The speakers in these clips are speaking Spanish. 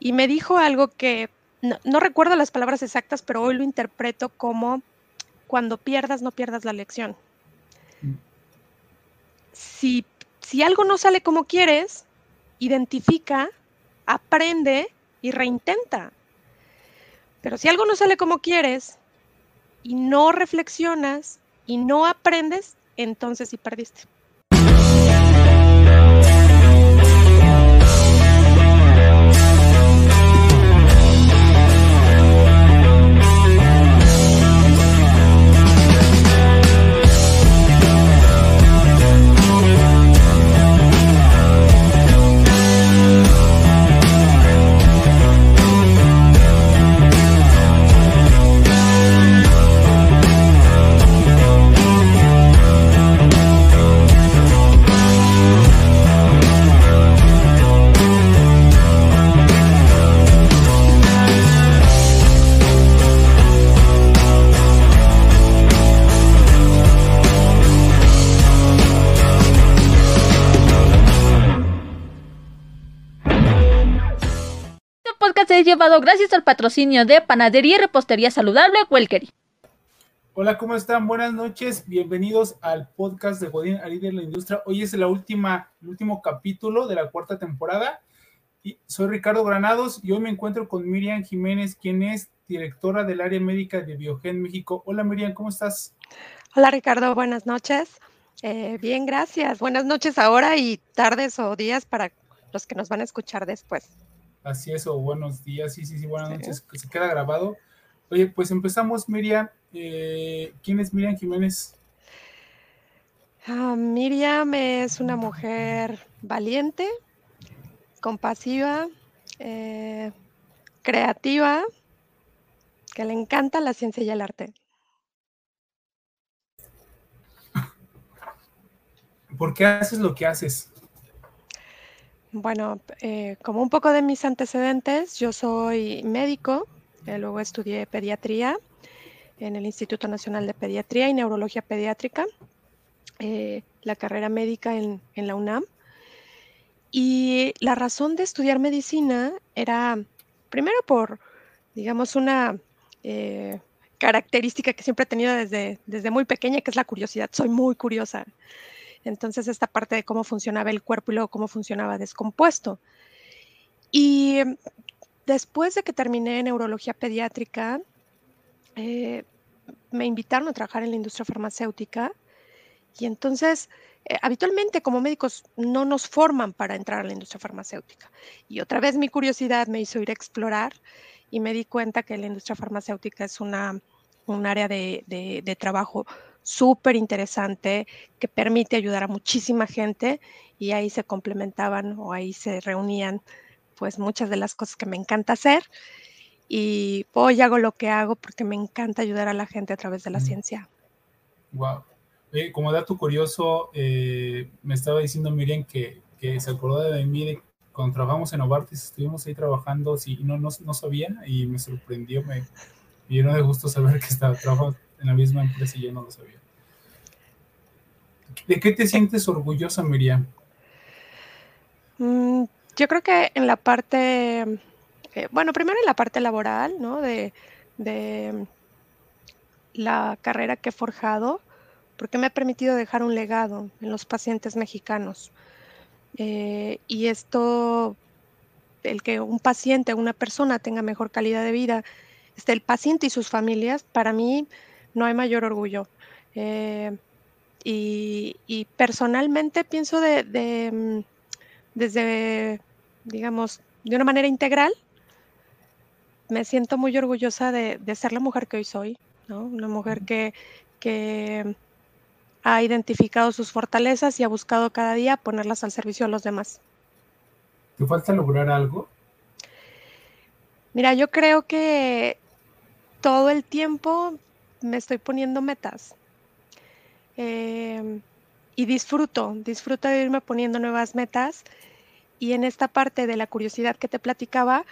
y me dijo algo que no, recuerdo las palabras exactas, pero hoy lo interpreto como cuando pierdas, no pierdas la lección. Si, si algo no sale como quieres, identifica, aprende y reintenta. Pero si algo no sale como quieres y no reflexionas y no aprendes, entonces sí perdiste. Llevado gracias al patrocinio de Panadería y Repostería Saludable Welkery. Hola, ¿cómo están? Buenas noches. Bienvenidos al podcast de Godín Ari de la Industria. Hoy es la última, el último capítulo de la cuarta temporada. Y soy Ricardo Granados y hoy me encuentro con Miriam Jiménez, quien es directora del área médica de Biogen México. Hola Miriam, ¿cómo estás? Hola Ricardo, buenas noches. Eh, bien, gracias. Buenas noches ahora y tardes o días para los que nos van a escuchar después. Así es, o buenos días, sí, sí, sí, buenas noches, se queda grabado. Oye, pues empezamos, Miriam. Eh, ¿Quién es Miriam Jiménez? Ah, Miriam es una mujer valiente, compasiva, eh, creativa, que le encanta la ciencia y el arte. ¿Por qué haces lo que haces? Bueno, eh, como un poco de mis antecedentes, yo soy médico, eh, luego estudié pediatría en el Instituto Nacional de Pediatría y Neurología Pediátrica, eh, la carrera médica en, en, la UNAM. Y la razón de estudiar medicina era, primero por, digamos, una característica que siempre he tenido desde, desde muy pequeña, que es la curiosidad. Soy muy curiosa. Entonces, esta parte de cómo funcionaba el cuerpo y luego cómo funcionaba descompuesto. Y después de que terminé neurología pediátrica, eh, me invitaron a trabajar en la industria farmacéutica y entonces eh, habitualmente como médicos no nos forman para entrar a la industria farmacéutica. Y otra vez mi curiosidad me hizo ir a explorar y me di cuenta que la industria farmacéutica es una, un área de, de trabajo súper interesante que permite ayudar a muchísima gente y ahí se complementaban o ahí se reunían pues muchas de las cosas que me encanta hacer y hoy hago lo que hago porque me encanta ayudar a la gente a través de la ciencia. Wow. como dato curioso, eh, me estaba diciendo Miriam que, que, se acordó de mí cuando trabajamos en Novartis, estuvimos ahí trabajando, sí, no, no, no sabía y me sorprendió, me, me llenó de gusto saber que estaba trabajando en la misma empresa y yo no lo sabía. ¿De qué te sientes orgullosa, Miriam? Mm, yo creo que en la parte, eh, bueno, primero en la parte laboral, ¿no? De, la carrera que he forjado, porque me ha permitido dejar un legado en los pacientes mexicanos. Eh, y esto, el que un paciente, una persona tenga mejor calidad de vida, este, el paciente y sus familias, para mí no hay mayor orgullo. Eh, y, personalmente pienso de, mm, desde, digamos, de una manera integral, me siento muy orgullosa de, ser la mujer que hoy soy, ¿no? Una mujer que, que ha identificado sus fortalezas y ha buscado cada día ponerlas al servicio de los demás. ¿Te falta lograr algo? Mira, yo creo que todo el tiempo me estoy poniendo metas. Em, y disfruto, disfruto de irme poniendo nuevas metas. Y en esta parte de la curiosidad que te platicaba,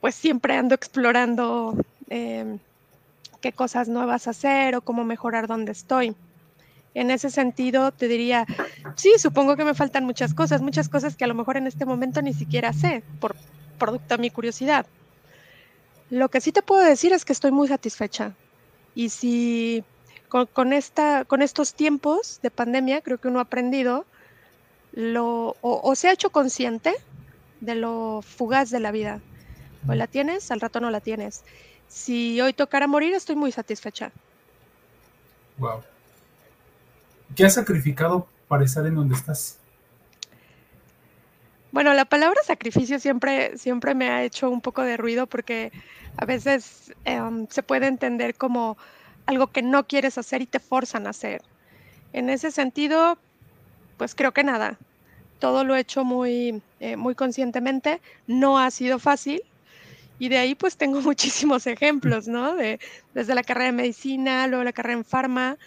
pues siempre ando explorando em, qué cosas nuevas hacer o cómo mejorar donde estoy. En ese sentido, te diría, sí, supongo que me faltan muchas cosas, muchas cosas que a lo mejor en este momento ni siquiera sé, por producto de mi curiosidad. Lo que sí te puedo decir es que estoy muy satisfecha. Y si con, esta, con estos tiempos de pandemia, creo que uno ha aprendido lo, o, se ha hecho consciente de lo fugaz de la vida. Hoy la tienes, al rato no la tienes. Si hoy tocara morir, estoy muy satisfecha. Wow. ¿Qué has sacrificado para estar en donde estás? Bueno, la palabra sacrificio siempre, siempre me ha hecho un poco de ruido porque a veces em, se puede entender como algo que no quieres hacer y te forzan a hacer. En ese sentido, pues creo que nada. Todo lo he hecho muy, eh, muy conscientemente. No ha sido fácil. Y de ahí pues tengo muchísimos ejemplos, ¿no? De, desde la carrera de medicina, luego la carrera en farma.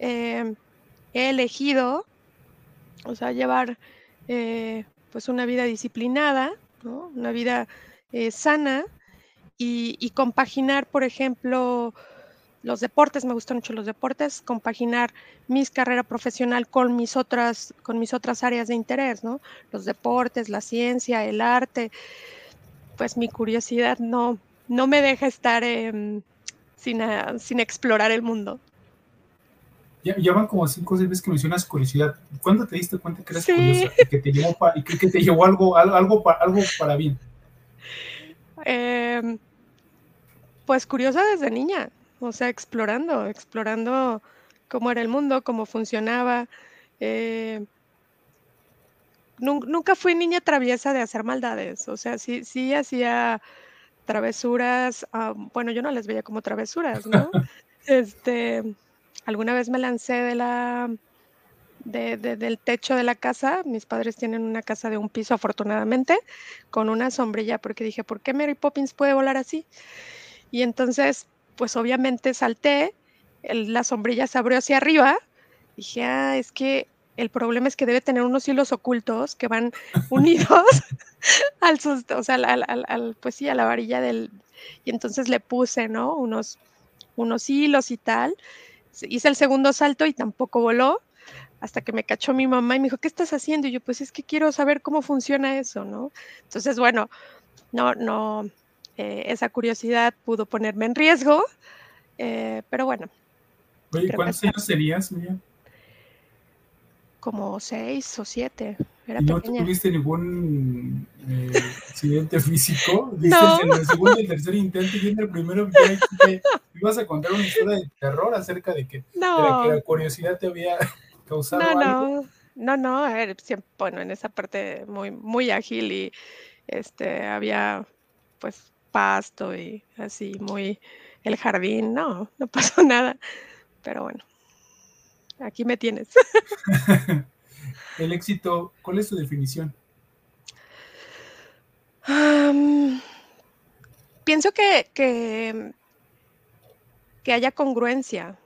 Em, he elegido, o sea, llevar eh, pues una vida disciplinada. Una vida eh, sana y, compaginar, por ejemplo, los deportes, me gustan mucho los deportes, compaginar mi carrera profesional con mis otras, con mis otras áreas de interés, ¿no? Los deportes, la ciencia, el arte. Pues mi curiosidad no, no me deja estar em, sin, ah, sin, explorar el mundo. Ya, van como cinco o seis veces que mencionas curiosidad. ¿Cuándo te diste cuenta que eres curiosa y que te llevó, que, te llevó algo, algo, algo para bien? Em, pues curiosa desde niña o sea, explorando, explorando cómo era el mundo, cómo funcionaba. Eh, nunca fui niña traviesa de hacer maldades, o sea, sí, sí hacía travesuras, bueno, yo no les veía como travesuras, ¿no? este, alguna vez me lancé de la, del techo de la casa, mis padres tienen una casa de un piso afortunadamente, con una sombrilla, porque dije, ¿por qué Mary Poppins puede volar así? Y entonces pues obviamente salté, la sombrilla se abrió hacia arriba, dije, ah, es que el problema es que debe tener unos hilos ocultos que van unidos al, o sea, al, pues sí, a la varilla del, y entonces le puse, ¿no? Unos, unos hilos y tal. Hice el segundo salto y tampoco voló hasta que me cachó mi mamá y me dijo, ¿qué estás haciendo? Y yo, pues es que quiero saber cómo funciona eso, ¿no? Entonces, bueno, no, no, eh, esa curiosidad pudo ponerme en riesgo, eh, pero bueno. Oye, ¿cuántos años serías, Miriam? Como seis o siete. Era ¿Y no tuviste ningún eh, accidente físico? No. En el segundo y el tercer intento y en el primero que ibas a contar una historia de terror acerca de que, la curiosidad te había causado no, algo. No, no, no, a ver, siempre, bueno, en esa parte muy, muy ágil y este, había pues pasto y así muy el jardín. No, no pasó nada. Pero bueno, aquí me tienes. El éxito, ¿cuál es su definición? pienso que, que, que, haya congruencia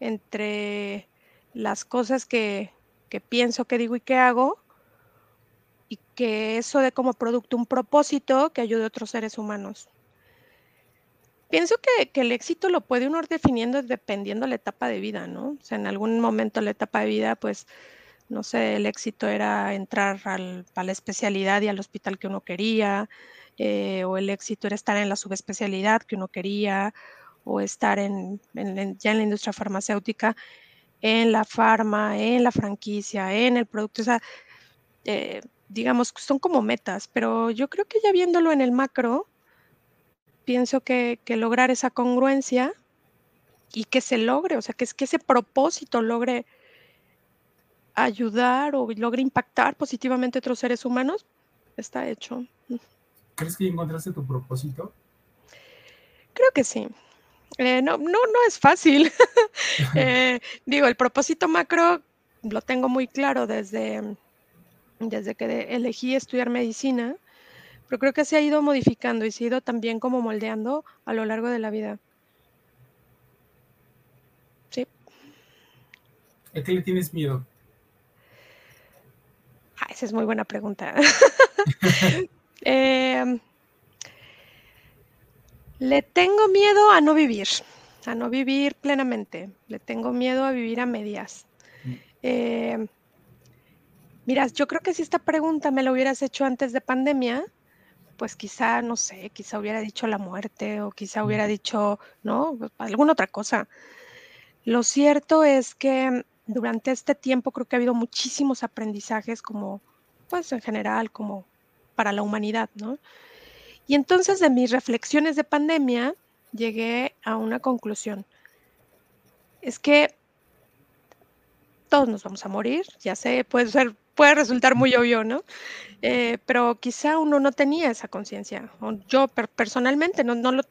entre las cosas que, que pienso, que digo y que hago y que eso dé como producto un propósito que ayude a otros seres humanos. Pienso que, el éxito lo puede uno ir definiendo dependiendo de la etapa de vida, ¿no? O sea, en algún momento la etapa de vida, pues, no sé, el éxito era entrar a la especialidad y al hospital que uno quería, eh, o el éxito era estar en la subespecialidad que uno quería, o estar en, ya en la industria farmacéutica, en la farma, en la franquicia, en el producto. O sea, eh, digamos, son como metas, pero yo creo que ya viéndolo en el macro, pienso que, lograr esa congruencia y que se logre, o sea, que, que ese propósito logre ayudar o logre impactar positivamente a otros seres humanos, está hecho. ¿Crees que encontraste tu propósito? Creo que sí. Eh, no, no, no es fácil. Eh, digo, el propósito macro lo tengo muy claro desde, desde que elegí estudiar medicina, pero creo que se ha ido modificando y se ha ido también como moldeando a lo largo de la vida. Sí. ¿A qué le tienes miedo? Ah, esa es muy buena pregunta. Em, le tengo miedo a no vivir, a no vivir plenamente. Le tengo miedo a vivir a medias. Eh, Mira, yo creo que si esta pregunta me la hubieras hecho antes de pandemia, pues quizá, no sé, quizá hubiera dicho la muerte o quizá hubiera dicho, ¿no? Alguna otra cosa. Lo cierto es que durante este tiempo creo que ha habido muchísimos aprendizajes como, pues en general, como para la humanidad, ¿no? Y entonces de mis reflexiones de pandemia llegué a una conclusión. Es que todos nos vamos a morir, ya sé, puede ser, puede resultar muy obvio, ¿no? Eh, pero quizá uno no tenía esa conciencia. Yo personalmente no, no lo,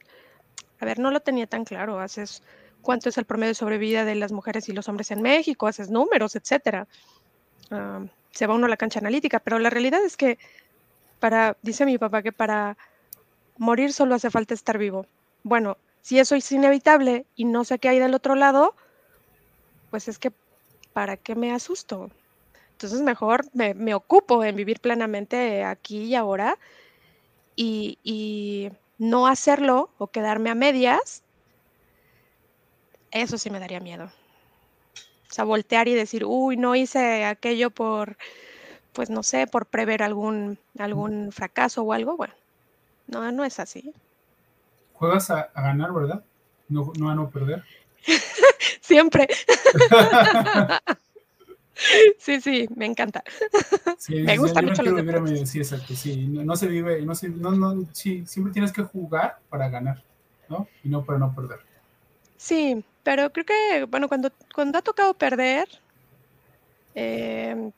a ver, no lo tenía tan claro. Haces cuánto es el promedio de sobrevida de las mujeres y los hombres en México, haces números, etcétera. Ah, se va uno a la cancha analítica, pero la realidad es que para, dice mi papá que para morir solo hace falta estar vivo. Bueno, si eso es inevitable y no sé qué hay del otro lado, pues es que ¿para qué me asusto? Entonces mejor me, ocupo en vivir plenamente aquí y ahora y, no hacerlo o quedarme a medias, eso sí me daría miedo. O sea, voltear y decir, uy, no hice aquello por, pues no sé, por prever algún, algún fracaso o algo. Bueno, no, no es así. Juegas a, ganar, ¿verdad? No, no a no perder. Siempre. sí, sí, me encanta. me gusta mucho los Sí, exacto, sí. No, se vive, no se, no, no, sí, siempre tienes que jugar para ganar, ¿no? Y no para no perder. Sí, pero creo que, bueno, cuando, cuando ha tocado perder, eh,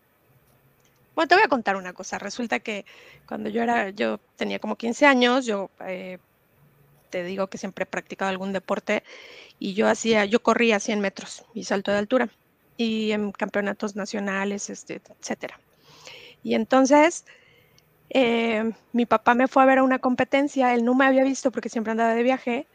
bueno, te voy a contar una cosa. Resulta que cuando yo era, yo tenía como 15 años, yo eh, te digo que siempre he practicado algún deporte y yo hacía, yo corría 100 metros y salto de altura y en campeonatos nacionales, este, etcétera. Y entonces eh, mi papá me fue a ver a una competencia, él no me había visto porque siempre andaba de viaje,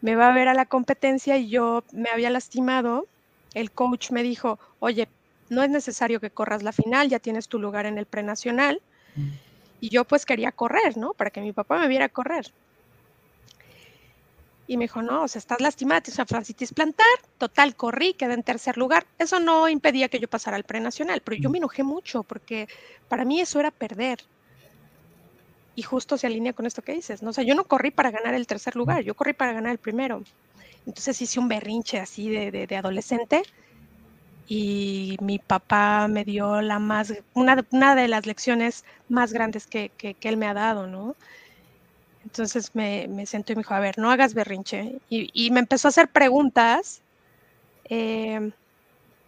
me va a ver a la competencia y yo me había lastimado. El coach me dijo, oye, no es necesario que corras la final, ya tienes tu lugar en el prenacional. Mm. Y yo pues quería correr, ¿no? Para que mi papá me viera correr. Y me dijo, no, o sea, estás lastimada, tienes una francitis plantar. Total, corrí, quedé en tercer lugar. Eso no impedía que yo pasara al prenacional, pero yo mm. me enojé mucho porque para mí eso era perder. Y justo se alinea con esto que dices, ¿no? O sea, yo no corrí para ganar el tercer lugar, yo corrí para ganar el primero. Entonces hice un berrinche así de, de, adolescente y mi papá me dio la más, una, una de las lecciones más grandes que, que, que él me ha dado, ¿no? Entonces me, me sentó y me dijo, a ver, no hagas berrinche. Y, me empezó a hacer preguntas em,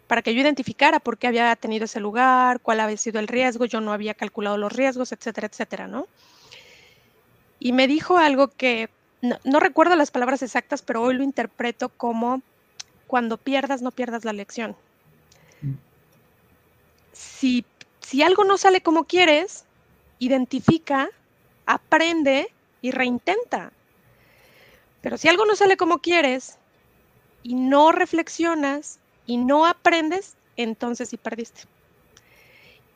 para que yo identificara por qué había tenido ese lugar, cuál había sido el riesgo, yo no había calculado los riesgos, etcétera, etcétera, ¿no? Y me dijo algo que no, recuerdo las palabras exactas, pero hoy lo interpreto como cuando pierdas, no pierdas la lección. Si, si algo no sale como quieres, identifica, aprende y reintenta. Pero si algo no sale como quieres y no reflexionas y no aprendes, entonces sí perdiste.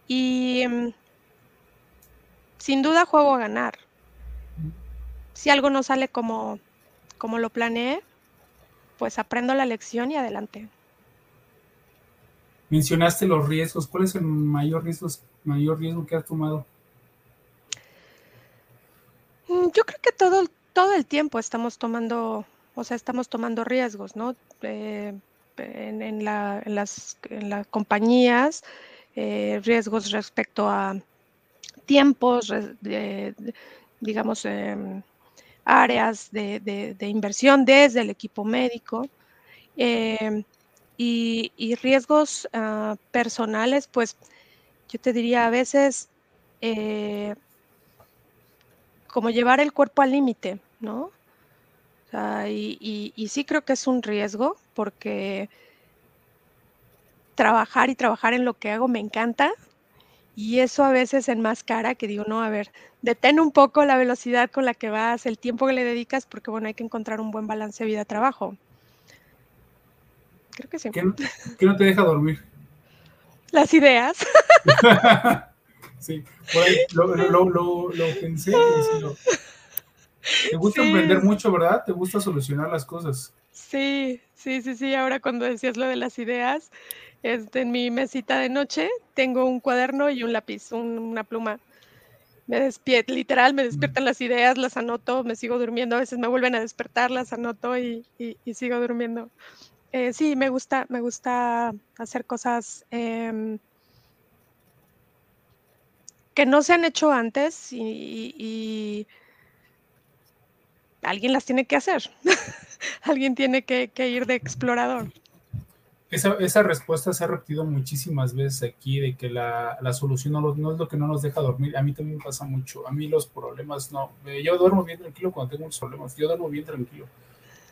Y mm, sin duda juego a ganar. Si algo no sale como, como lo planeé, pues aprendo la lección y adelante. Mencionaste los riesgos. ¿Cuál es el mayor riesgo, mayor riesgo que has tomado? Mm, yo creo que todo, todo el tiempo estamos tomando, o sea, estamos tomando riesgos, ¿no? Eh, en, las, compañías, eh, riesgos respecto a tiempos, digamos, em, áreas de, inversión desde el equipo médico. Em, y, riesgos ah, personales, pues yo te diría a veces eh, como llevar el cuerpo al límite, ¿no? y, sí creo que es un riesgo porque trabajar y trabajar en lo que hago me encanta y eso a veces enmascara que digo, no, a ver, detén un poco la velocidad con la que vas, el tiempo que le dedicas, porque bueno, hay que encontrar un buen balance vida-trabajo. Creo que sí. ¿Qué no te deja dormir? Las ideas. Sí, por ahí lo, lo, lo, lo pensé. Te gusta emprender mucho, ¿verdad? Te gusta solucionar las cosas. Sí, sí, sí, sí. Ahora cuando decías lo de las ideas, este, en mi mesita de noche tengo un cuaderno y un lápiz, una pluma. me despierto, literal, me despiertan las ideas, las anoto, me sigo durmiendo, a veces me vuelven a despertar, las anoto y, sigo durmiendo. Eh, sí, me gusta, me gusta hacer cosas em, que no se han hecho antes y, alguien las tiene que hacer. alguien tiene que ir de explorador esa, respuesta se ha repetido muchísimas veces aquí de que la, solución no, es lo que no nos deja dormir. A mí también me pasa mucho. A mí los problemas no. Eh, yo duermo bien tranquilo cuando tengo muchos problemas. Yo duermo bien tranquilo.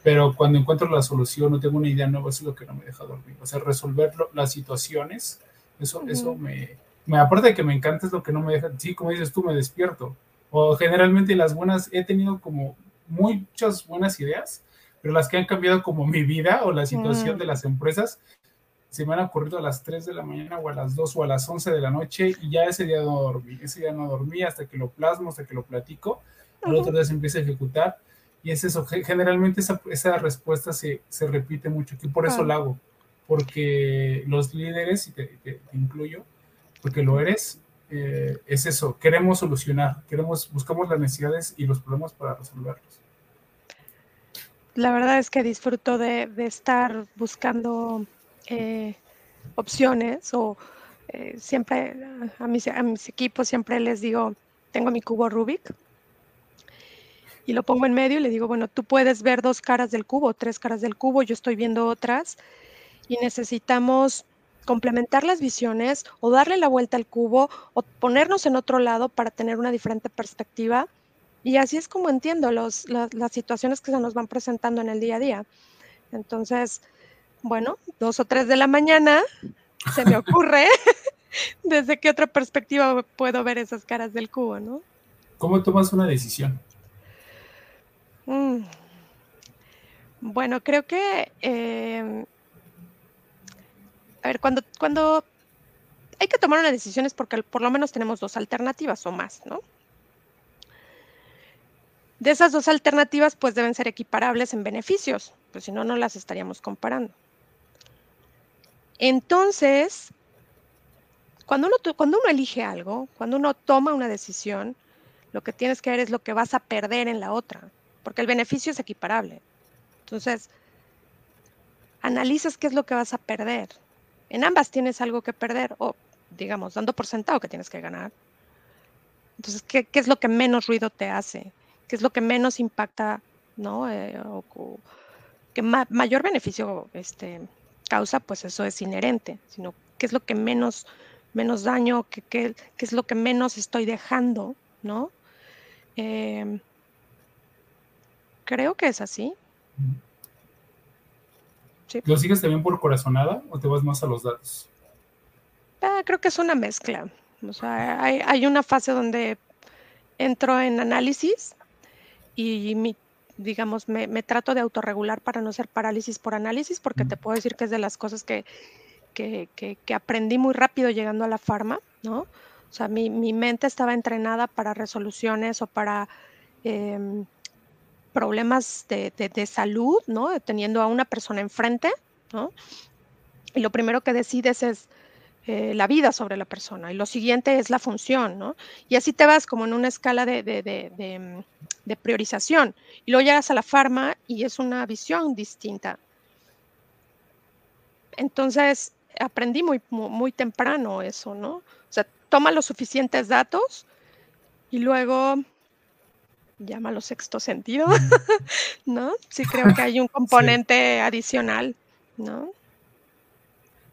Pero cuando encuentro la solución no tengo una idea nueva, eso es lo que no me deja dormir. O sea, resolver las situaciones, eso, eso me, me. Aparte de que me encanta, es lo que no me deja. Sí, como dices tú, me despierto. O generalmente las buenas, he tenido como muchas buenas ideas pero las que han cambiado como mi vida o la situación de las empresas, se me han ocurrido a las 3 de la mañana o a las 2 o a las 11 de la noche y ya ese día no dormí, ese día no dormí hasta que lo plasmo, hasta que lo platico, el otro día se empieza a ejecutar y es eso, generalmente esa, esa respuesta se, se, repite mucho, que por eso lo hago, porque los líderes, y te, incluyo, porque lo eres, eh, es eso, queremos solucionar, queremos, buscamos las necesidades y los problemas para resolverlos la verdad es que disfruto de, estar buscando eh, opciones o eh, siempre a mis, a mis equipos siempre les digo, tengo mi cubo Rubik y lo pongo en medio y le digo, bueno, tú puedes ver dos caras del cubo, tres caras del cubo, yo estoy viendo otras y necesitamos complementar las visiones o darle la vuelta al cubo o ponernos en otro lado para tener una diferente perspectiva y así es como entiendo los, las situaciones que se nos van presentando en el día a día. Entonces, bueno, dos o tres de la mañana se me ocurre desde qué otra perspectiva puedo ver esas caras del cubo, ¿no? ¿Cómo tomas una decisión? Mm. Bueno, creo que, em, a ver, cuando, cuando hay que tomar una decisión es porque por lo menos tenemos dos alternativas o más, ¿no? De esas dos alternativas, pues deben ser equiparables en beneficios, pues si no, no las estaríamos comparando. Entonces, cuando uno, cuando uno elige algo, cuando uno toma una decisión, lo que tienes que ver es lo que vas a perder en la otra, porque el beneficio es equiparable. Entonces, analizas qué es lo que vas a perder. En ambas tienes algo que perder, o digamos, dando por sentado que tienes que ganar. Entonces, ¿qué, qué es lo que menos ruido te hace? Que es lo que menos impacta, ¿no? Eh, o, que mayor beneficio este, causa, pues eso es inherente, sino qué es lo que menos, menos daño, qué, qué, es lo que menos estoy dejando, ¿no? Em, creo que es así. ¿Lo sigues también por corazonada o te vas más a los datos? Ah, creo que es una mezcla. O sea, hay, hay, una fase donde entro en análisis y mi, digamos, me, trato de autorregular para no ser parálisis por análisis, porque te puedo decir que es de las cosas que, que, que, aprendí muy rápido llegando a la farma, ¿no? O sea, mi, mi mente estaba entrenada para resoluciones o para em, problemas de, de, de, salud, ¿no? Teniendo a una persona enfrente, ¿no? Y lo primero que decides es, eh, la vida sobre la persona y lo siguiente es la función, ¿no? Y así te vas como en una escala de, de, priorización y luego llegas a la farma y es una visión distinta. Entonces, aprendí muy, muy, temprano eso, ¿no? O sea, toma los suficientes datos y luego llama los sexto sentido, ¿no? Sí creo que hay un componente adicional, ¿no?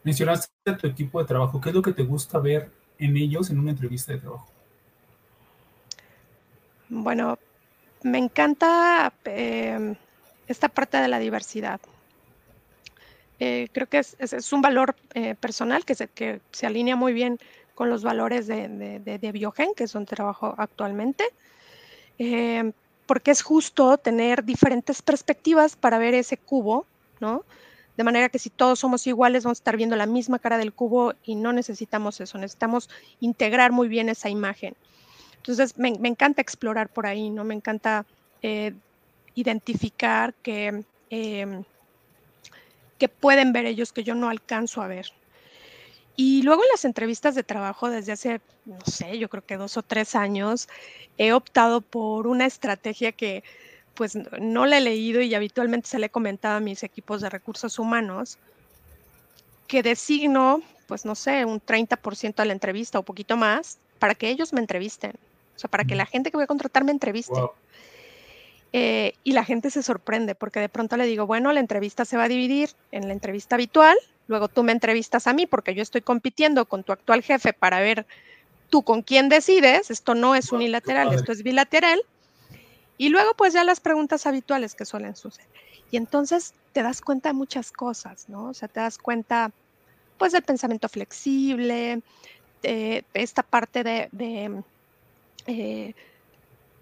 Mencionaste a tu equipo de trabajo. ¿Qué es lo que te gusta ver en ellos en una entrevista de trabajo? Bueno, me encanta em, esta parte de la diversidad. Eh, creo que es, un valor eh, personal que se, que se alinea muy bien con los valores de, de, Biogen, que es donde trabajo actualmente, em, porque es justo tener diferentes perspectivas para ver ese cubo, ¿no? De manera que si todos somos iguales vamos a estar viendo la misma cara del cubo y no necesitamos eso, necesitamos integrar muy bien esa imagen. Entonces, me, encanta explorar por ahí, ¿no? Me encanta eh, identificar que, em, que pueden ver ellos que yo no alcanzo a ver. Y luego en las entrevistas de trabajo desde hace, no sé, yo creo que dos o tres años, he optado por una estrategia que pues no la he leído y habitualmente se le he comentado a mis equipos de recursos humanos, que designo, pues no sé, un 30% de la entrevista o poquito más para que ellos me entrevisten. O sea, para que la gente que voy a contratar me entreviste. Eh, y la gente se sorprende porque de pronto le digo, bueno, la entrevista se va a dividir en la entrevista habitual, luego tú me entrevistas a mí porque yo estoy compitiendo con tu actual jefe para ver tú con quién decides, esto no es unilateral, esto es bilateral, y luego pues ya las preguntas habituales que suelen suceder. Y entonces te das cuenta de muchas cosas, ¿no? O sea, te das cuenta pues del pensamiento flexible, de, esta parte de, eh,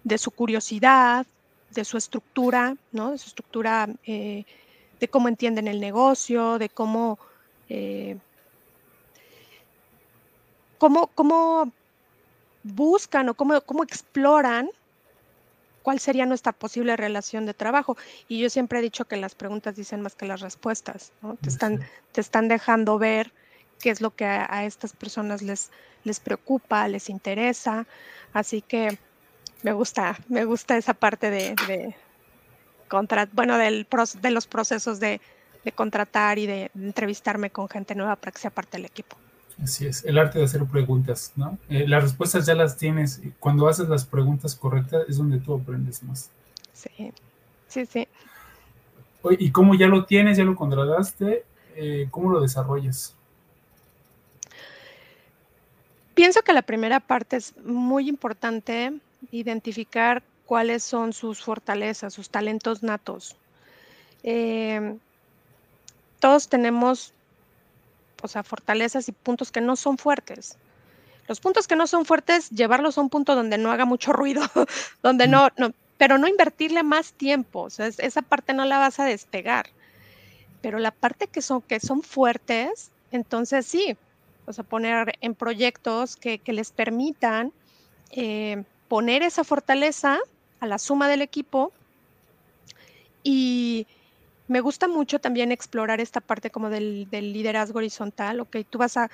de, su curiosidad, de su estructura, ¿no? De su estructura, eh, de cómo entienden el negocio, de cómo eh, cómo, buscan o cómo, cómo exploran cuál sería nuestra posible relación de trabajo. Y yo siempre he dicho que las preguntas dicen más que las respuestas, Te están, te están dejando ver qué es lo que a, estas personas les, les preocupa, les interesa. Así que me gusta, me gusta esa parte de, de bueno, del, de los procesos de, de contratar y de entrevistarme con gente nueva para que sea parte del equipo. Así es, el arte de hacer preguntas, ¿no? Eh, las respuestas ya las tienes. Cuando haces las preguntas correctas es donde tú aprendes más. Sí, sí, sí. ¿Y cómo ya lo tienes, ya lo contrataste? Eh, ¿Cómo lo desarrollas? Pienso que la primera parte es muy importante identificar cuáles son sus fortalezas, sus talentos natos. Eh, todos tenemos o sea, fortalezas y puntos que no son fuertes. Los puntos que no son fuertes, llevarlos a un punto donde no haga mucho ruido, donde no, no, pero no invertirle más tiempo, o sea, esa parte no la vas a despegar. Pero la parte que son, que son fuertes, entonces sí, o sea, poner en proyectos que, les permitan eh, poner esa fortaleza a la suma del equipo y, me gusta mucho también explorar esta parte como del, liderazgo horizontal, ok, tú vas a,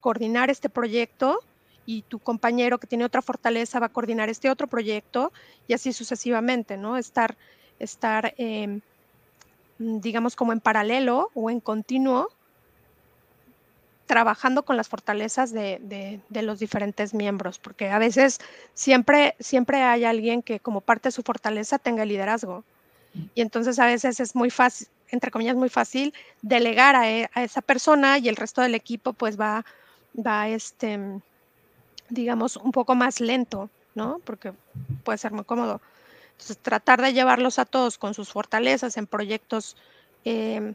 coordinar este proyecto y tu compañero que tiene otra fortaleza va a coordinar este otro proyecto y así sucesivamente, ¿no? Estar, estar em, digamos, como en paralelo o en continuo, trabajando con las fortalezas de, de, los diferentes miembros, porque a veces siempre, siempre hay alguien que como parte de su fortaleza tenga liderazgo. Y entonces a veces es muy fácil, entre comillas, muy fácil delegar e, a, esa persona y el resto del equipo pues va, va este, digamos, un poco más lento, ¿no? Porque puede ser muy cómodo. Entonces, tratar de llevarlos a todos con sus fortalezas en proyectos, em,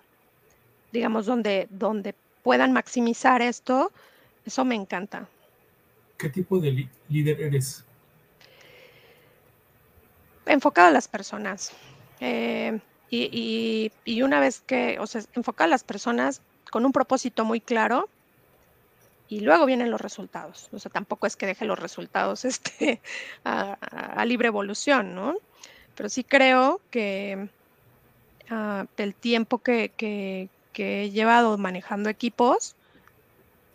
digamos, donde, donde puedan maximizar esto, eso me encanta. ¿Qué tipo de líder eres? Enfocado a las personas. Eh, y, una vez que, o sea, enfoca a las personas con un propósito muy claro y luego vienen los resultados. O sea, tampoco es que deje los resultados este, a, libre evolución, ¿no? Pero sí creo que uh, del tiempo que, que, he llevado manejando equipos,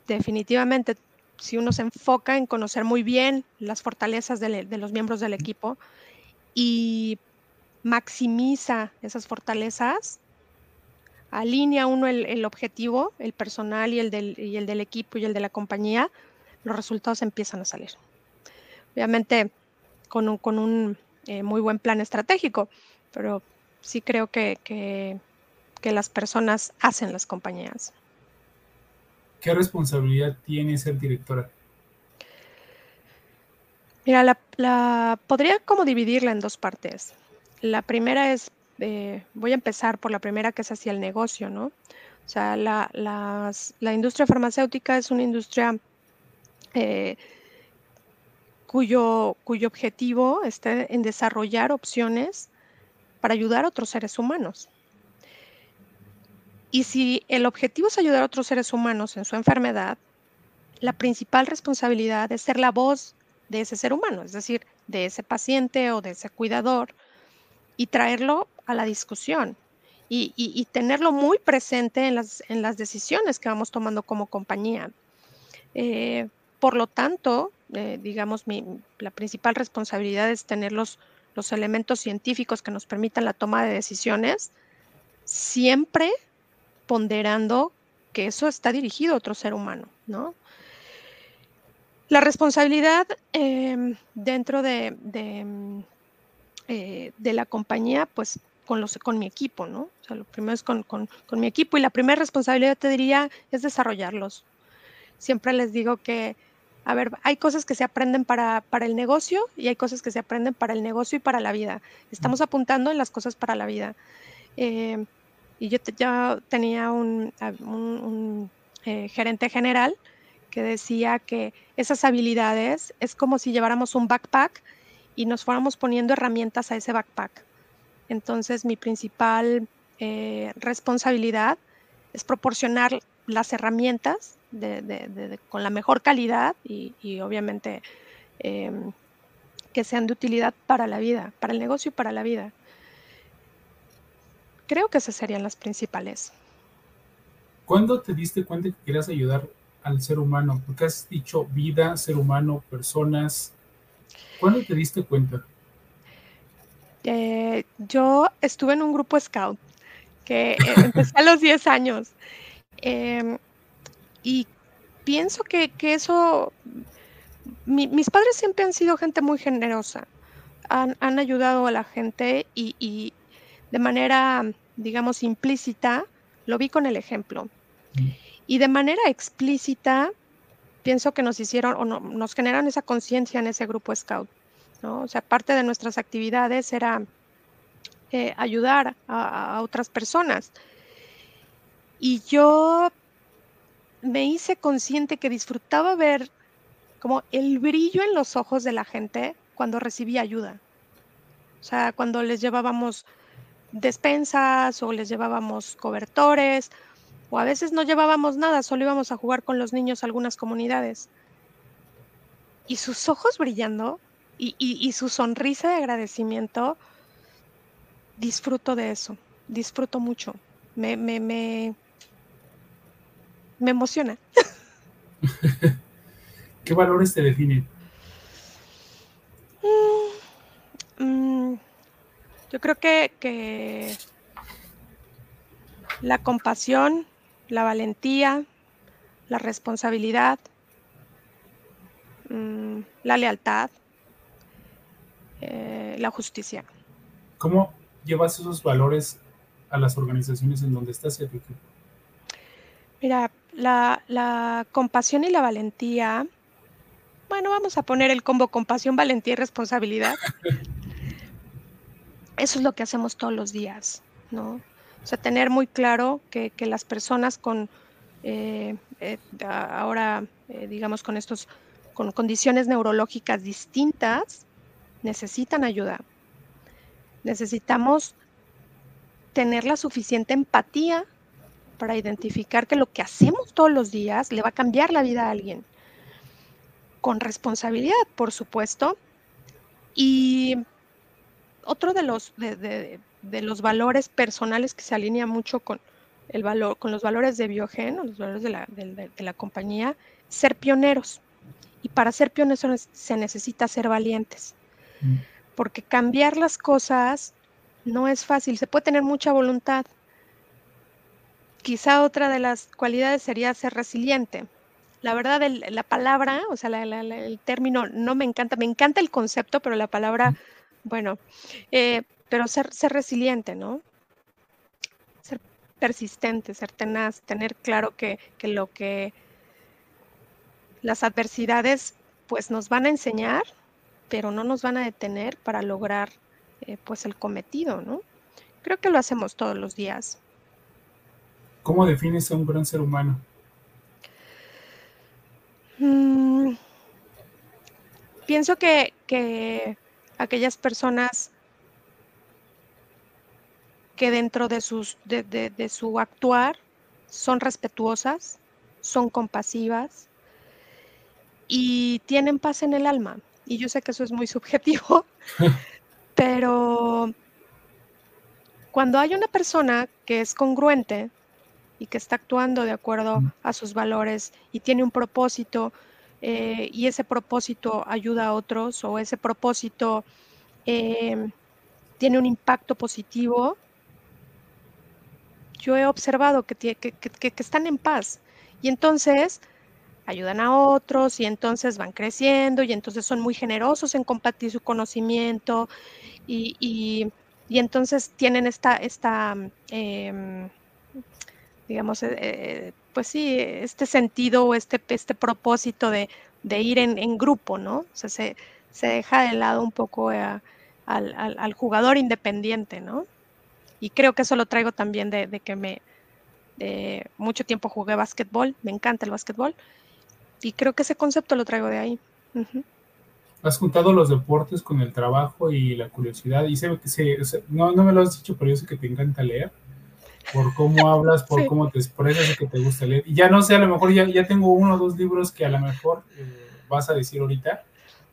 definitivamente si uno se enfoca en conocer muy bien las fortalezas de, de los miembros del equipo y maximiza esas fortalezas, alinea uno el, objetivo, el personal y el, del, y el del equipo y el de la compañía, los resultados empiezan a salir. Obviamente con un, con un eh, muy buen plan estratégico, pero sí creo que, que, las personas hacen las compañías. ¿Qué responsabilidad tiene ser directora? Mira, la, la, podría como dividirla en dos partes. La primera es, eh, voy a empezar por la primera que es hacia el negocio, ¿no? O sea, la, industria farmacéutica es una industria eh, cuyo, cuyo objetivo está en desarrollar opciones para ayudar a otros seres humanos. Y si el objetivo es ayudar a otros seres humanos en su enfermedad, la principal responsabilidad es ser la voz de ese ser humano, es decir, de ese paciente o de ese cuidador y traerlo a la discusión y, tenerlo muy presente en las, decisiones que vamos tomando como compañía. Eh, por lo tanto, eh, digamos, mi, la principal responsabilidad es tener los, elementos científicos que nos permitan la toma de decisiones, siempre ponderando que eso está dirigido a otro ser humano, ¿no? La responsabilidad em, dentro de, de, eh, de, la compañía, pues con, los, con mi equipo, ¿no? O sea, lo primero es con, con, con mi equipo y la primera responsabilidad, te diría, es desarrollarlos. Siempre les digo que, a ver, hay cosas que se aprenden para, para, el negocio y hay cosas que se aprenden para el negocio y para la vida. Estamos apuntando en las cosas para la vida. Eh, y yo ya tenía un, un, eh, gerente general que decía que esas habilidades es como si lleváramos un backpack y nos fuéramos poniendo herramientas a ese backpack. Entonces, mi principal eh, responsabilidad es proporcionar las herramientas con la mejor calidad y, obviamente em, que sean de utilidad para la vida, para el negocio y para la vida. Creo que esas serían las principales. ¿Cuándo te diste cuenta que querías ayudar al ser humano? Porque has dicho vida, ser humano, personas. ¿Cuándo te diste cuenta? Eh, yo estuve en un grupo scout que eh, empecé a los 10 años. Em, y pienso que, eso, mis padres siempre han sido gente muy generosa, han, ayudado a la gente y, de manera, digamos, implícita, lo vi con el ejemplo. Mm. Y de manera explícita, pienso que nos hicieron o nos generan esa conciencia en ese grupo scout. ¿no? O sea, parte de nuestras actividades era eh, ayudar a, otras personas. Y yo me hice consciente que disfrutaba ver como el brillo en los ojos de la gente cuando recibía ayuda. O sea, cuando les llevábamos despensas o les llevábamos cobertores o a veces no llevábamos nada, solo íbamos a jugar con los niños a algunas comunidades. Y sus ojos brillando y, su sonrisa de agradecimiento, disfruto de eso, disfruto mucho. Me, me, me, me emociona. ¿Qué valores te definen? Mm, mm, yo creo que, la compasión, la valentía, la responsabilidad, mm, la lealtad, eh, la justicia. ¿Cómo llevas esos valores a las organizaciones en donde estás, Enrique? Mira, la, compasión y la valentía, bueno, vamos a poner el combo compasión, valentía y responsabilidad. Eso es lo que hacemos todos los días, ¿no? O sea, tener muy claro que, las personas con, eh, eh, ahora, eh, digamos, con estos, con condiciones neurológicas distintas, necesitan ayuda. Necesitamos tener la suficiente empatía para identificar que lo que hacemos todos los días le va a cambiar la vida a alguien. Con responsabilidad, por supuesto. Y otro de los, de, los valores personales que se alinea mucho con, el valor, con los valores de Biogen, los valores de la, de la compañía, ser pioneros. Y para ser pioneros se necesita ser valientes. Mm. Porque cambiar las cosas no es fácil. Se puede tener mucha voluntad, Quizá otra de las cualidades sería ser resiliente. La verdad, la palabra, o sea, el término no me encanta, me encanta el concepto, pero la palabra, bueno, eh, pero ser, ser resiliente, ¿no? Ser persistente, ser tenaz, tener claro que, lo que las adversidades pues nos van a enseñar, pero no nos van a detener para lograr eh, pues el cometido, ¿no? Creo que lo hacemos todos los días. ¿Cómo defines a un gran ser humano? Mm, pienso que, aquellas personas que dentro de, sus, de, su actuar son respetuosas, son compasivas y tienen paz en el alma. Y yo sé que eso es muy subjetivo, pero cuando hay una persona que es congruente y que está actuando de acuerdo a sus valores y tiene un propósito eh, y ese propósito ayuda a otros o ese propósito em, tiene un impacto positivo, yo he observado que, están en paz y entonces ayudan a otros y entonces van creciendo y entonces son muy generosos en compartir su conocimiento y, entonces tienen esta, esta em, digamos, eh, eh, pues sí, este sentido o este, este propósito de, ir en, grupo, ¿no? O sea, se, deja de lado un poco al, jugador independiente, ¿no? Y creo que eso lo traigo también de, que me, de mucho tiempo jugué básquetbol, me encanta el básquetbol, y creo que ese concepto lo traigo de ahí. Has juntado los deportes con el trabajo y la curiosidad, y sé que se, no, no me lo has dicho, pero yo sé que te encanta leer, por cómo hablas, por cómo te expresas y que te gusta leer. Y ya no sé, a lo mejor ya, ya tengo uno o dos libros que a lo mejor eh, vas a decir ahorita.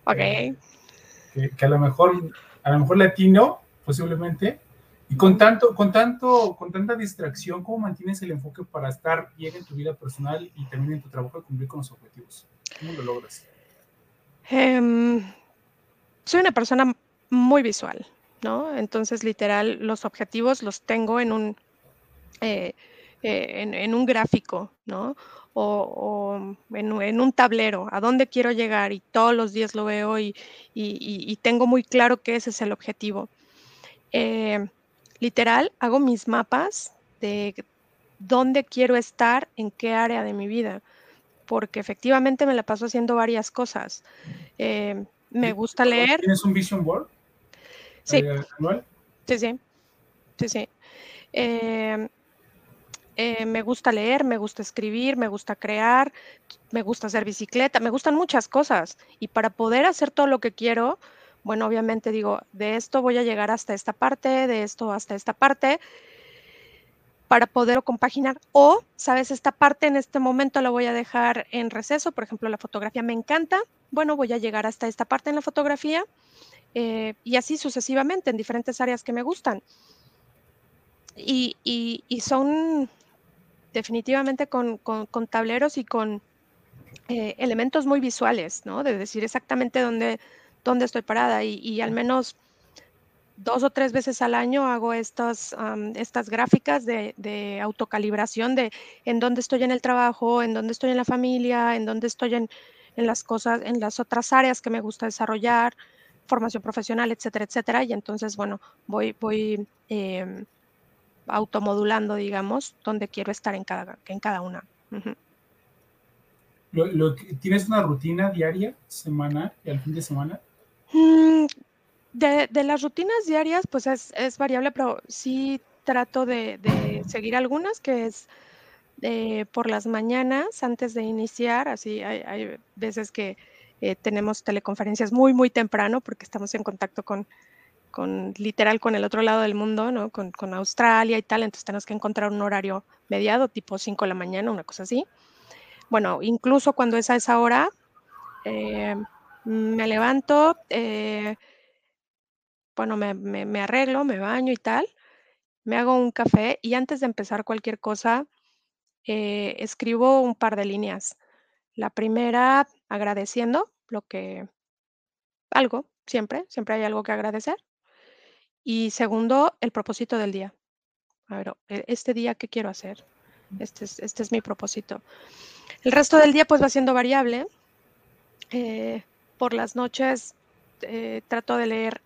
Ok. Eh, que, que, a lo mejor, a lo mejor latino, posiblemente, y con tanto, con tanto, con tanta distracción, ¿cómo mantienes el enfoque para estar bien en tu vida personal y también en tu trabajo y cumplir con los objetivos? ¿Cómo lo logras? Em, soy una persona muy visual, ¿no? Entonces, literal, los objetivos los tengo en un, eh, eh, en, un gráfico, ¿no? O, en, un tablero, a dónde quiero llegar y todos los días lo veo y, tengo muy claro que ese es el objetivo. Eh, literal, hago mis mapas de dónde quiero estar, en qué área de mi vida, porque efectivamente me la paso haciendo varias cosas. Eh, me gusta leer. ¿Tienes un vision board? Sí. Eh, sí, sí. Sí, sí. Eh, me gusta leer, me gusta escribir, me gusta crear, me gusta hacer bicicleta, me gustan muchas cosas. Y para poder hacer todo lo que quiero, bueno, obviamente digo, de esto voy a llegar hasta esta parte, de esto hasta esta parte, para poder compaginar. O, sabes, esta parte en este momento la voy a dejar en receso, por ejemplo, la fotografía me encanta, bueno, voy a llegar hasta esta parte en la fotografía eh, y así sucesivamente en diferentes áreas que me gustan. Y, son definitivamente con, tableros y con eh, elementos muy visuales, ¿no? De decir exactamente dónde, dónde estoy parada y, al menos dos o tres veces al año hago estas, estas gráficas de, autocalibración de en dónde estoy en el trabajo, en dónde estoy en la familia, en dónde estoy en, las cosas, en las otras áreas que me gusta desarrollar, formación profesional, etcétera, etcétera. Y entonces, bueno, voy, voy em, automodulando, digamos, dónde quiero estar en cada, en cada una. ¿Tienes una rutina diaria, semana y al fin de semana? Mm, de, las rutinas diarias, pues es, variable, pero sí trato de, seguir algunas, que es eh, por las mañanas antes de iniciar, así hay, veces que eh, tenemos teleconferencias muy, muy temprano porque estamos en contacto con, con literal con el otro lado del mundo, ¿no? Con, Australia y tal, entonces tenemos que encontrar un horario mediado, tipo 5 de la mañana, una cosa así. Bueno, incluso cuando es a esa hora, eh, me levanto, eh, bueno, me, arreglo, me baño y tal, me hago un café y antes de empezar cualquier cosa, eh, escribo un par de líneas. La primera, agradeciendo lo que, algo, siempre, siempre hay algo que agradecer. Y segundo, el propósito del día. A ver, e, este día, ¿qué quiero hacer? Este es, este es mi propósito. El resto del día, pues va siendo variable. Eh, por las noches eh, trato de leer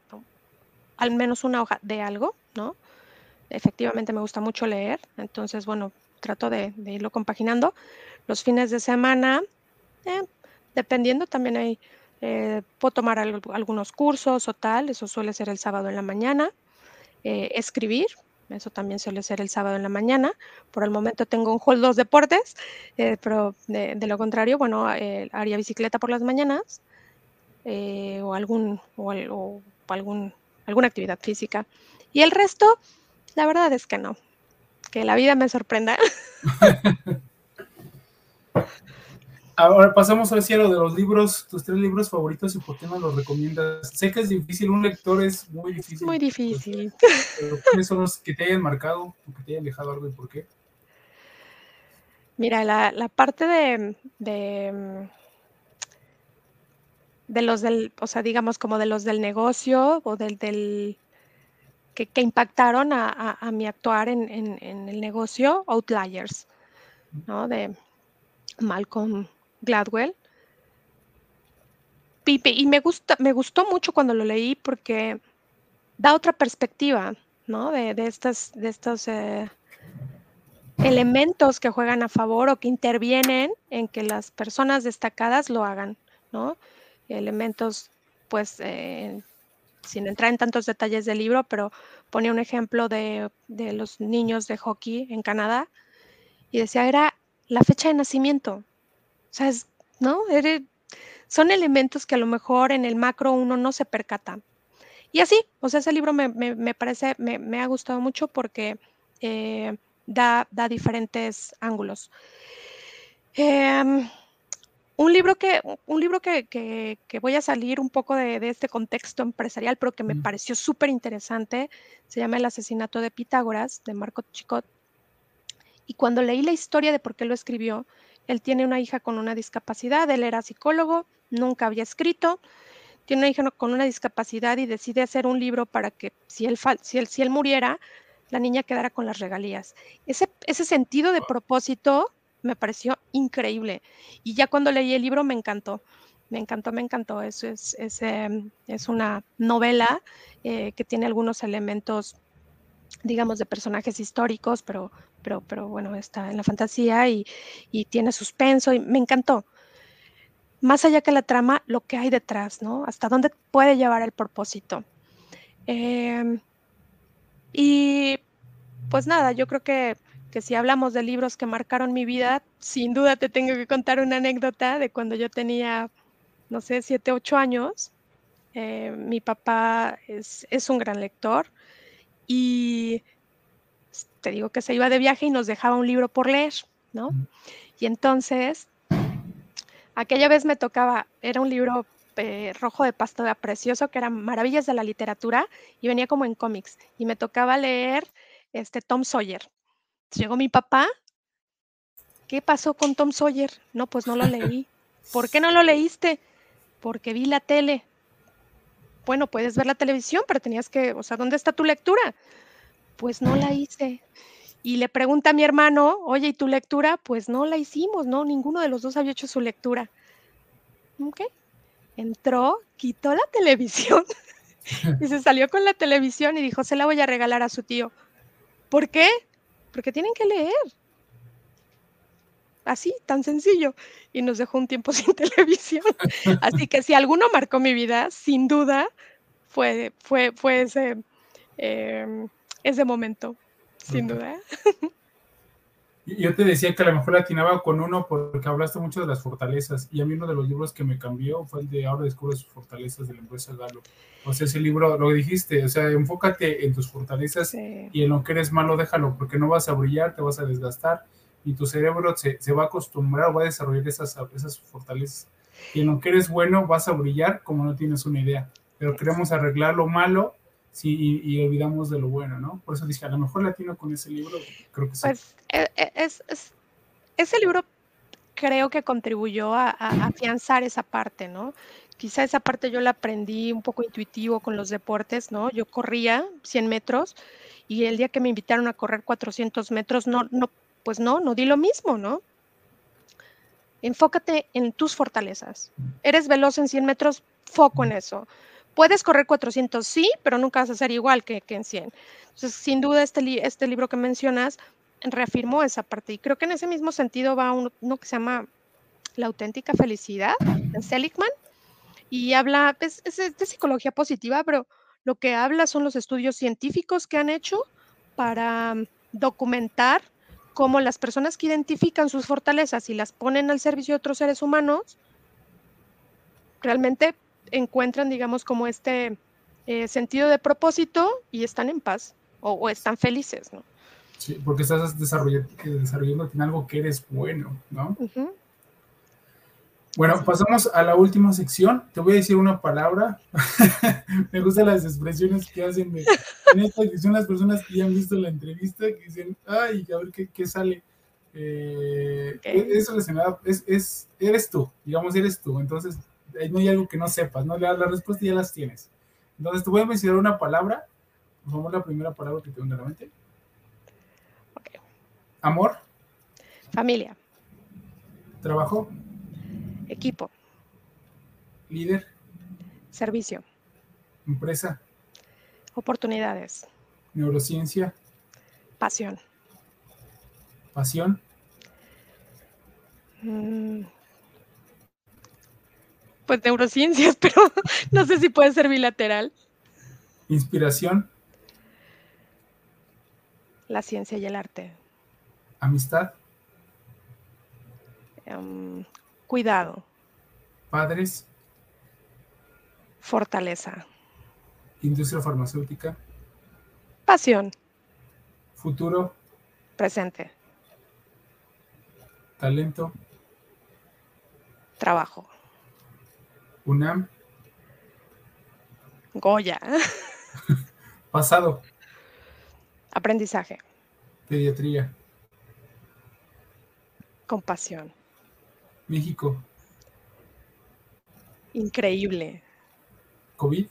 al menos una hoja de algo, ¿no? Efectivamente me gusta mucho leer, entonces, bueno, trato de, irlo compaginando. Los fines de semana, eh, dependiendo, también hay, eh, puedo tomar algunos cursos o tal, eso suele ser el sábado en la mañana. escribir, eso también suele ser el sábado en la mañana. Por el momento tengo un hall dos deportes, pero de, de, lo contrario, bueno, haría bicicleta por las mañanas. Eh, o, algún, o, algún, alguna actividad física. Y el resto, la verdad es que no. Que la vida me sorprenda. ahora pasamos al cielo de los libros, tus tres libros favoritos y por qué no los recomiendas. Sé que es difícil, un lector es muy difícil. muy difícil. pero ¿cuáles son los que te hayan marcado o que te hayan dejado algo y por qué? Mira, la, parte de, de, los del, o sea, digamos como de los del negocio o del, del que, impactaron a, mi actuar en, el negocio, Outliers, ¿no? De Malcolm Gladwell. Y, me, gusta, me gustó mucho cuando lo leí porque da otra perspectiva, ¿no? De, de estas, de estos eh, elementos que juegan a favor o que intervienen en que las personas destacadas lo hagan, ¿no? Elementos, pues, eh, sin entrar en tantos detalles del libro, pero ponía un ejemplo de, los niños de hockey en Canadá y decía, era la fecha de nacimiento. O sea, ¿no? son elementos que a lo mejor en el macro uno no se percata. Y así, o sea, ese libro me, parece, me, ha gustado mucho porque eh, da, diferentes ángulos. Em, un libro que, un libro que, voy a salir un poco de, este contexto empresarial, pero que me pareció súper interesante, se llama El asesinato de Pitágoras, de Marco Chicot. Y cuando leí la historia de por qué lo escribió, él tiene una hija con una discapacidad, él era psicólogo, nunca había escrito, tiene una hija con una discapacidad y decide hacer un libro para que si él, si él, si él muriera, la niña quedara con las regalías. Ese, ese sentido de propósito me pareció increíble. Y ya cuando leí el libro me encantó. Me encantó, me encantó. Eso es, es, em, es una novela eh, que tiene algunos elementos, digamos, de personajes históricos, pero, pero, pero bueno, está en la fantasía y, y tiene suspenso y me encantó. Más allá que la trama, lo que hay detrás, ¿no? Hasta dónde puede llevar el propósito. Eh, y pues nada, yo creo que, si hablamos de libros que marcaron mi vida, sin duda te tengo que contar una anécdota de cuando yo tenía, no sé, siete, ocho años. Eh, mi papá es, un gran lector y te digo que se iba de viaje y nos dejaba un libro por leer, ¿no? Y entonces, aquella vez me tocaba, era un libro eh, rojo de pasta precioso que eran maravillas de la literatura y venía como en cómics y me tocaba leer este Tom Sawyer. Llegó mi papá. ¿Qué pasó con Tom Sawyer? No, pues no lo leí. ¿Por qué no lo leíste? Porque vi la tele. Bueno, puedes ver la televisión, pero tenías que, o sea, ¿dónde está tu lectura? Pues no la hice. Y le pregunta a mi hermano, oye, ¿y tu lectura? Pues no la hicimos, no, ninguno de los dos había hecho su lectura. Ok. Entró, quitó la televisión y se salió con la televisión y dijo, se la voy a regalar a su tío. ¿Por qué? Porque tienen que leer. Así, tan sencillo. Y nos dejó un tiempo sin televisión. Así que si alguno marcó mi vida, sin duda, fue, fue, fue ese, em, ese momento, sin duda. Yo te decía que a lo mejor latinaba con uno porque hablaste mucho de las fortalezas y a mí uno de los libros que me cambió fue el de Ahora descubre sus fortalezas de la empresa Galo. O sea, ese libro, lo dijiste, o sea, enfócate en tus fortalezas y en lo que eres malo déjalo porque no vas a brillar, te vas a desgastar y tu cerebro se, se va a acostumbrar o va a desarrollar esas, esas fortalezas. Y en lo que eres bueno vas a brillar como no tienes una idea. Pero queremos arreglar lo malo sí, y, olvidamos de lo bueno, ¿no? Por eso dije, a lo mejor latino con ese libro, creo que sí. Pues e, e, es, ese libro creo que contribuyó a, afianzar esa parte, ¿no? Quizá esa parte yo la aprendí un poco intuitivo con los deportes, ¿no? Yo corría 100 metros y el día que me invitaron a correr 400 metros, no, no, pues no, no di lo mismo, ¿no? Enfócate en tus fortalezas. Mm. Eres veloz en 100 metros, foco en eso. Puedes correr 400, sí, pero nunca vas a ser igual que, en 100. Entonces, sin duda, este, este libro que mencionas reafirmó esa parte. Y creo que en ese mismo sentido va uno, que se llama La auténtica felicidad, de Seligman, y habla, es, de psicología positiva, pero lo que habla son los estudios científicos que han hecho para mm, documentar cómo las personas que identifican sus fortalezas y las ponen al servicio de otros seres humanos, realmente encuentran, digamos, como este eh, sentido de propósito y están en paz o, están felices, ¿no? Sí, porque estás desarrollando, desarrollando en algo que eres bueno, ¿no? Bueno, pasamos a la última sección. Te voy a decir una palabra. Me gustan las expresiones que hacen en esta sección las personas que ya han visto la entrevista, que dicen, ay, a ver qué, sale. Eh, es relacionado, es, es, eres tú, digamos, eres tú. Entonces, no hay algo que no sepas, ¿no? La, la respuesta ya las tienes. Entonces, te voy a mencionar una palabra. Por favor, la primera palabra que te venga a la mente. Amor. Familia. Trabajo. Equipo. Líder. Servicio. Empresa. Oportunidades. Neurociencia. Pasión. Pasión. Mm. Pues neurociencias, pero no sé si puede ser bilateral. Inspiración. La ciencia y el arte. Amistad. Em, cuidado. Padres. Fortaleza. Industria farmacéutica. Pasión. Futuro. Presente. Talento. Trabajo. UNAM. Goya. Pasado. Aprendizaje. Pediatría. Compasión. México. Increíble. COVID.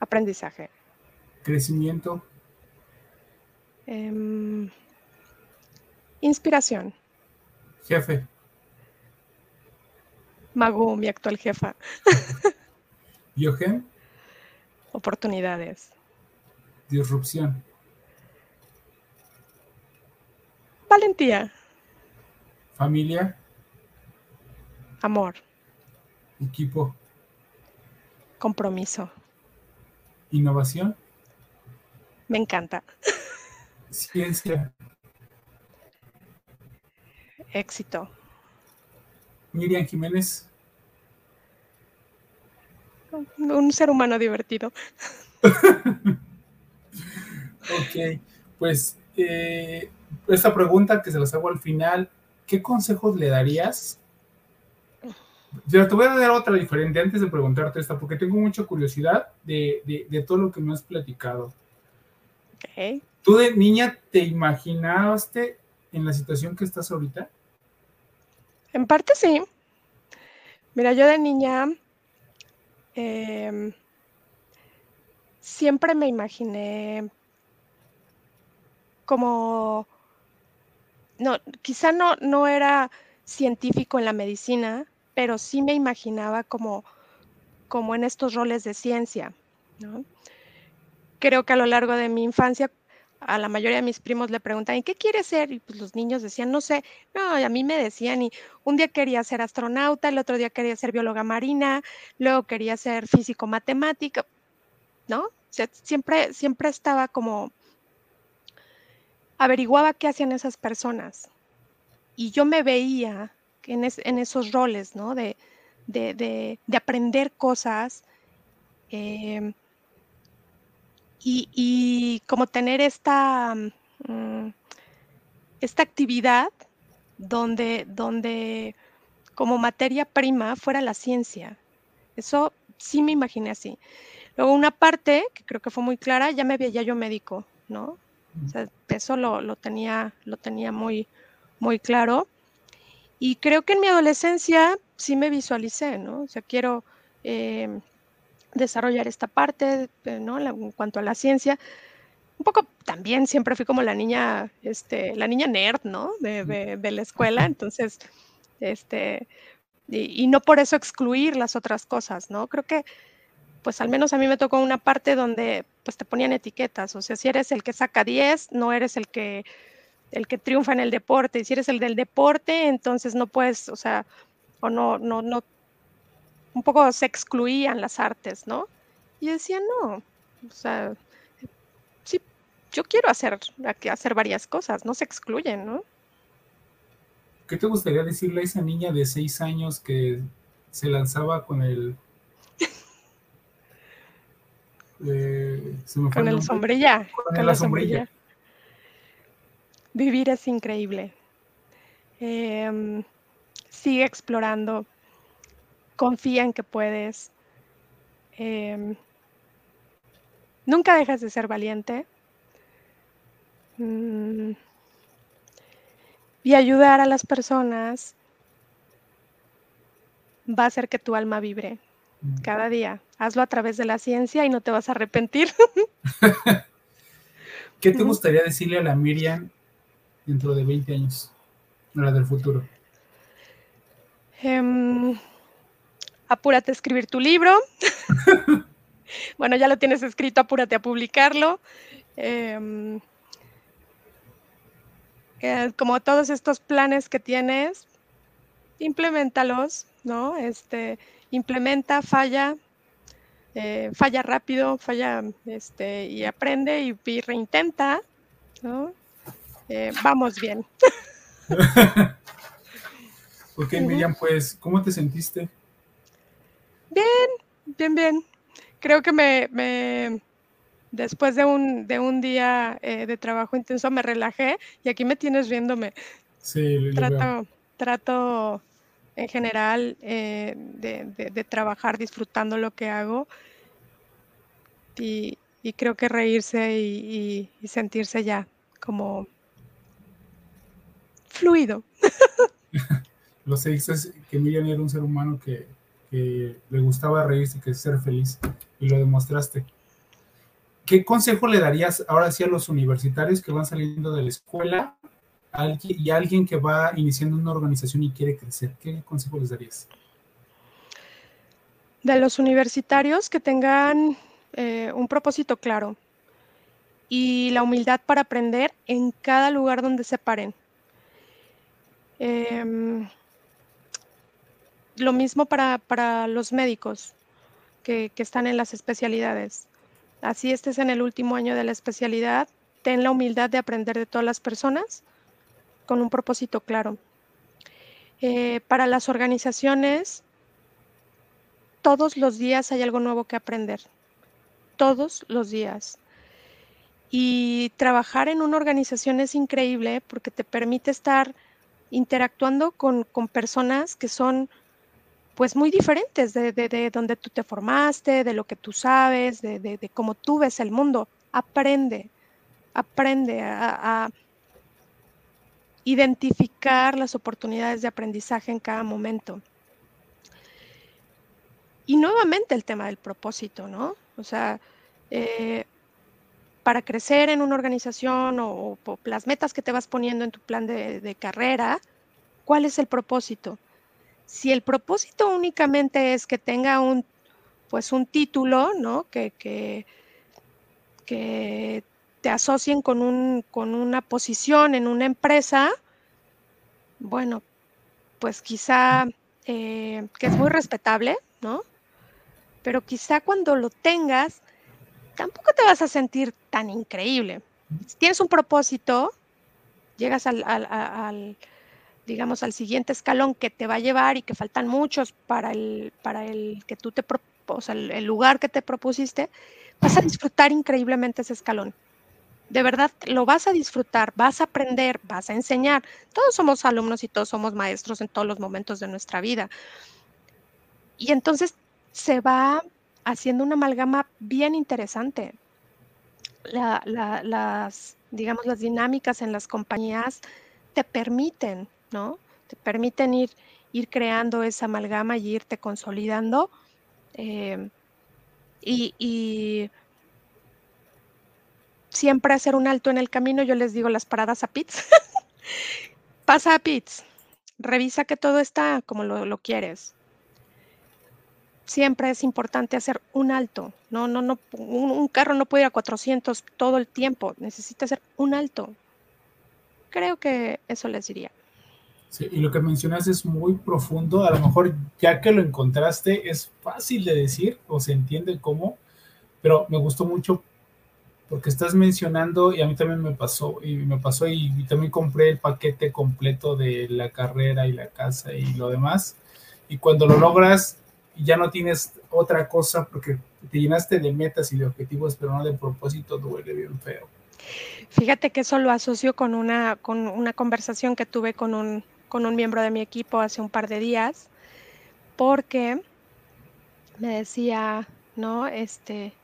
Aprendizaje. Crecimiento. Em, inspiración. Jefe. Magu, mi actual jefa. Biogen. Oportunidades. Disrupción. Valentía. Familia. Amor. Equipo. Compromiso. Innovación. Me encanta. Ciencia. Éxito. Miriam Jiménez. Un ser humano divertido. ok, pues eh, esta pregunta que se las hago al final, ¿qué consejos le darías? Yo te voy a dar otra diferente antes de preguntarte esta, porque tengo mucha curiosidad de, todo lo que me has platicado. Okay. ¿Tú de niña te imaginaste en la situación que estás ahorita? En parte sí. Mira, yo de niña em, siempre me imaginé como no, quizá no, no era científico en la medicina, pero sí me imaginaba como, como en estos roles de ciencia. Creo que a lo largo de mi infancia, a la mayoría de mis primos le preguntan, ¿y qué quiere ser? Y pues los niños decían, no sé, no, a mí me decían, y un día quería ser astronauta, el otro día quería ser bióloga marina, luego quería ser físico matemática, ¿no? siempre, siempre estaba como averiguaba qué hacían esas personas. Y yo me veía en, esos roles, ¿no? De, aprender cosas em, y, como tener esta, mm, esta actividad donde, donde como materia prima fuera la ciencia. Eso sí me imaginé así. Luego una parte, que creo que fue muy clara, ya me veía yo médico, ¿no? eso lo, tenía, lo tenía muy, muy claro. Y creo que en mi adolescencia sí me visualicé, ¿no? O sea, quiero eh, desarrollar esta parte, eh, ¿no? en cuanto a la ciencia. Un poco también siempre fui como la niña, este, la niña nerd, ¿no? De, la escuela. Entonces, este, y, y, no por eso excluir las otras cosas, ¿no? Creo que pues al menos a mí me tocó una parte donde pues te ponían etiquetas, o sea, si eres el que saca 10, no eres el que el que triunfa en el deporte, y si eres el del deporte, entonces no puedes, o sea, o no no no un poco se excluían las artes, ¿no? Y decía, "No, o sea, sí yo quiero hacer hacer varias cosas, no se excluyen, ¿no?" ¿Qué te gustaría decirle a esa niña de seis años que se lanzaba con el con el sombrilla. Con, la, sombrilla. Vivir es increíble. Em, sigue explorando, confía en que puedes. Em, nunca dejas de ser valiente. Mm, y ayudar a las personas va a hacer que tu alma vibre mm. cada día. Hazlo a través de la ciencia y no te vas a arrepentir. ¿Qué te gustaría decirle a la Miriam dentro de 20 años, a la del futuro? Em, apúrate a escribir tu libro. bueno, ya lo tienes escrito, apúrate a publicarlo. Em, eh, como todos estos planes que tienes, implementalos, ¿no? Este, implementa, falla, eh, falla rápido, falla este, y aprende y, reintenta, ¿no? Eh, vamos bien. ok, Miriam, pues, ¿cómo te sentiste? Bien, bien, bien. Creo que me, me después de un, de un día eh, de trabajo intenso me relajé y aquí me tienes riéndome. Sí, trato, trato en general eh, de, trabajar disfrutando lo que hago y, creo que reírse y, sentirse ya como fluido. lo sé, dices que Miriam era un ser humano que, que le gustaba reírse y que ser feliz y lo demostraste. ¿Qué consejo le darías ahora sí a los universitarios que van saliendo de la escuela y a alguien que va iniciando una organización y quiere crecer? ¿Qué consejo les darías? De los universitarios que tengan eh, un propósito claro y la humildad para aprender en cada lugar donde se paren. Em, lo mismo para, los médicos que, que están en las especialidades así estés en el último año de la especialidad, ten la humildad de aprender de todas las personas con un propósito claro. Eh, para las organizaciones, todos los días hay algo nuevo que aprender, todos los días. Y trabajar en una organización es increíble porque te permite estar interactuando con, con personas que son pues muy diferentes de, donde tú te formaste, de lo que tú sabes, de, cómo tú ves el mundo. Aprende, aprende a, identificar las oportunidades de aprendizaje en cada momento. Y nuevamente el tema del propósito, ¿no? O sea, eh, para crecer en una organización o, o, las metas que te vas poniendo en tu plan de carrera, ¿cuál es el propósito? Si el propósito únicamente es que tenga un, pues un título, ¿no? Que, que, te asocien con, un, con una posición en una empresa, bueno, pues quizá, eh, que es muy respetable, ¿no? Pero quizá cuando lo tengas, tampoco te vas a sentir tan increíble. Si tienes un propósito, llegas al, digamos, al siguiente escalón que te va a llevar y que faltan muchos para el, para el que tú te, o sea, el, lugar que te propusiste, vas a disfrutar increíblemente ese escalón. De verdad, lo vas a disfrutar, vas a aprender, vas a enseñar. Todos somos alumnos y todos somos maestros en todos los momentos de nuestra vida. Y entonces se va haciendo una amalgama bien interesante. las, digamos, las dinámicas en las compañías te permiten ¿no? Te permiten ir, ir creando esa amalgama y irte consolidando. Eh, y, siempre hacer un alto en el camino, yo les digo las paradas a pits. Pasa a pits, revisa que todo está como lo, quieres. Siempre es importante hacer un alto. No, no, no, un, un, carro no puede ir a 400 todo el tiempo. Necesita hacer un alto. Creo que eso les diría. Sí, y lo que mencionas es muy profundo. A lo mejor ya que lo encontraste es fácil de decir o se entiende cómo, pero me gustó mucho porque estás mencionando y a mí también me pasó y me pasó y, también compré el paquete completo de la carrera y la casa y lo demás. Y cuando lo logras ya no tienes otra cosa porque te llenaste de metas y de objetivos, pero no de propósito, duele bien feo. Fíjate que eso lo asocio con una, con una conversación que tuve con un con un miembro de mi equipo hace un par de días porque me decía, ¿no? Este,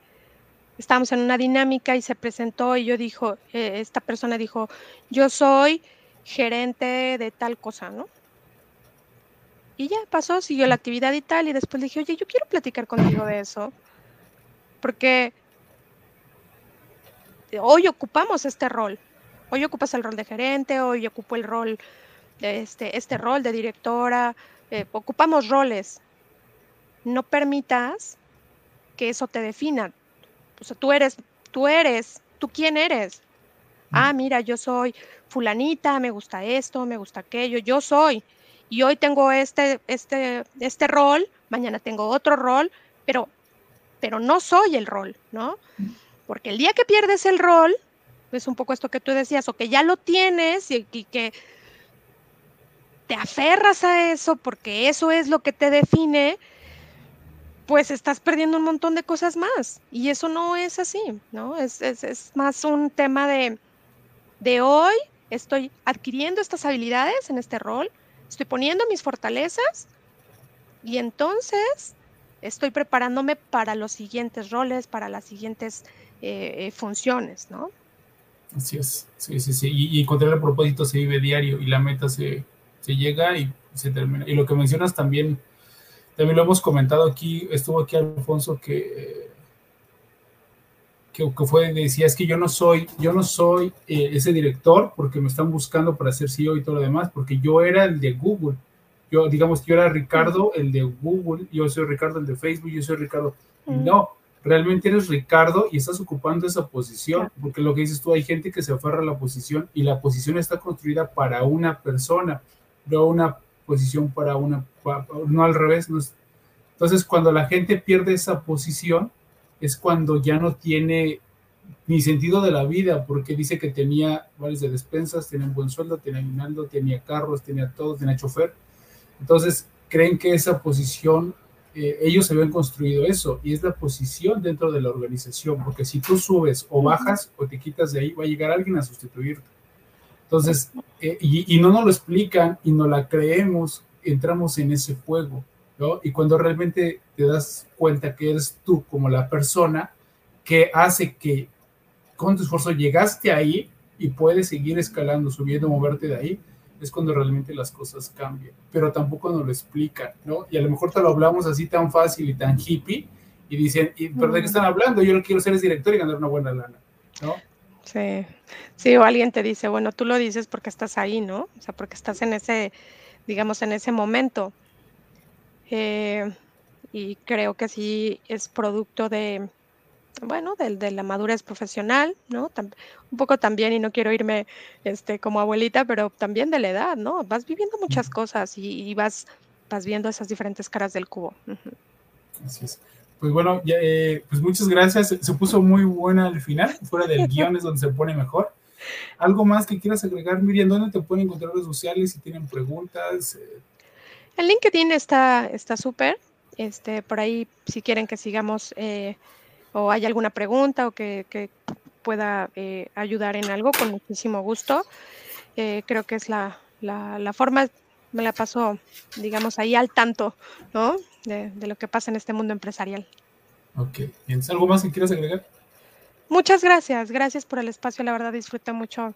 estábamos en una dinámica y se presentó y yo dijo, eh, esta persona dijo, yo soy gerente de tal cosa, ¿no? Y ya pasó, siguió la actividad y tal, y después le dije, oye, yo quiero platicar contigo de eso, porque hoy ocupamos este rol, hoy ocupas el rol de gerente, hoy ocupo el rol, este, este rol de directora, eh, ocupamos roles. No permitas que eso te defina. O sea, tú eres, tú eres, tú quién eres. Ah, mira, yo soy fulanita, me gusta esto, me gusta aquello, yo soy. Y hoy tengo este, este, este rol, mañana tengo otro rol, pero, pero no soy el rol, ¿no? Porque el día que pierdes el rol, es un poco esto que tú decías, o que ya lo tienes y, que te aferras a eso porque eso es lo que te define, pues estás perdiendo un montón de cosas más. Y eso no es así, ¿no? Es, más un tema de, de hoy estoy adquiriendo estas habilidades en este rol, estoy poniendo mis fortalezas y entonces estoy preparándome para los siguientes roles, para las siguientes eh, eh, funciones, ¿no? Así es, sí, sí, sí. Y, encontrar el propósito se vive diario y la meta se, llega y se termina. Y lo que mencionas también, también lo hemos comentado aquí, estuvo aquí Alfonso que, que, fue, decía, es que yo no soy, yo no soy eh, ese director porque me están buscando para ser CEO y todo lo demás, porque yo era el de Google. Yo, digamos, yo era Ricardo, el de Google, yo soy Ricardo, el de Facebook, yo soy Ricardo. No, realmente eres Ricardo y estás ocupando esa posición, porque lo que dices tú, hay gente que se aferra a la posición y la posición está construida para una persona, no una posición para una, no al revés. No entonces, cuando la gente pierde esa posición, es cuando ya no tiene ni sentido de la vida, porque dice que tenía varios de despensas, tenía un buen sueldo, tenía aguinaldo, tenía carros, tenía todo, tenía chofer. Entonces, creen que esa posición eh, ellos habían construido eso y es la posición dentro de la organización, porque si tú subes o bajas o te quitas de ahí, va a llegar alguien a sustituirte. Entonces, eh, y, no nos lo explican y no la creemos, entramos en ese juego, ¿no? Y cuando realmente te das cuenta que eres tú como la persona que hace que con tu esfuerzo llegaste ahí y puedes seguir escalando, subiendo, moverte de ahí, es cuando realmente las cosas cambian, pero tampoco nos lo explican, ¿no? Y a lo mejor te lo hablamos así tan fácil y tan hippie y dicen, ¿pero de qué están hablando? Yo lo quiero ser es director y ganar una buena lana, ¿no? Sí, sí, o alguien te dice, bueno, tú lo dices porque estás ahí, ¿no? O sea, porque estás en ese, digamos, en ese momento. Eh, y creo que sí es producto de, bueno, de, de, la madurez profesional, ¿no? un poco también, y no quiero irme este, como abuelita, pero también de la edad, ¿no? Vas viviendo muchas cosas y, vas, vas viendo esas diferentes caras del cubo. Así es. Pues bueno, eh, pues muchas gracias. Se puso muy buena al final, fuera del guion es donde se pone mejor. ¿Algo más que quieras agregar, Miriam? ¿Dónde te pueden encontrar redes sociales si tienen preguntas? El LinkedIn está súper. este, por ahí, si quieren que sigamos eh, o hay alguna pregunta o que, pueda eh, ayudar en algo, con muchísimo gusto. Eh, creo que es la, forma, me la paso, digamos, ahí al tanto, ¿no? De, lo que pasa en este mundo empresarial. Ok, ¿algo más que quieras agregar? Muchas gracias, gracias por el espacio, la verdad disfruté mucho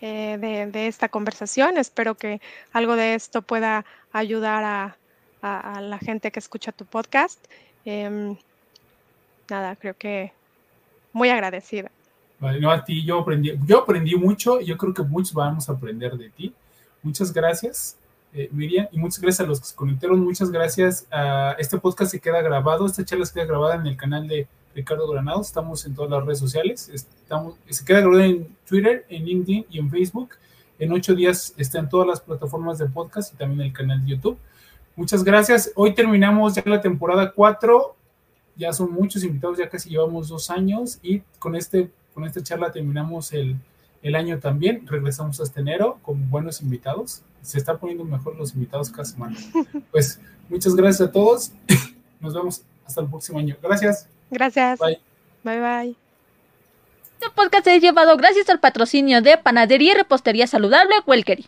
eh, de, esta conversación, espero que algo de esto pueda ayudar a, a la gente que escucha tu podcast. Em, nada, creo que muy agradecida. Vale, no, a ti yo aprendí, yo aprendí mucho y yo creo que muchos vamos a aprender de ti. Muchas gracias, eh, Miriam, y muchas gracias a los que se conectaron. Muchas gracias. a este podcast se queda grabado, esta charla se queda grabada en el canal de Ricardo Granados. Estamos en todas las redes sociales. Estamos, se queda grabada en Twitter, en LinkedIn y en Facebook. En ocho días está en todas las plataformas de podcast y también en el canal de YouTube. Muchas gracias. Hoy terminamos ya la temporada 4 ya son muchos invitados, ya casi llevamos dos años y con, este, con esta charla terminamos el, año también. Regresamos hasta enero con buenos invitados. Se está poniendo mejor los invitados cada semana. Pues muchas gracias a todos. Nos vemos hasta el próximo año. Gracias. Gracias. Bye. Bye bye. Este podcast es llevado gracias al patrocinio de Panadería y Repostería Saludable Welkery.